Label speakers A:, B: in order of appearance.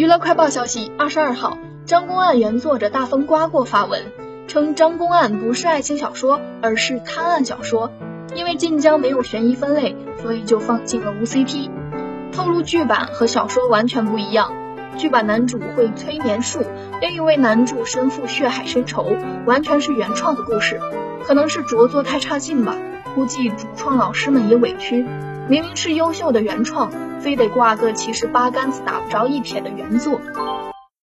A: 娱乐快报消息：二十二号，张公案原作者大风刮过发文称，张公案不是爱情小说，而是探案小说。因为晋江没有悬疑分类，所以就放进了无 CP。透露剧版和小说完全不一样，剧版男主会催眠术，另一位男主身负血海深仇，完全是原创的故事。可能是着作太差劲吧，估计主创老师们也委屈。明明是优秀的原创，非得挂个其实八竿子打不着一撇的原作。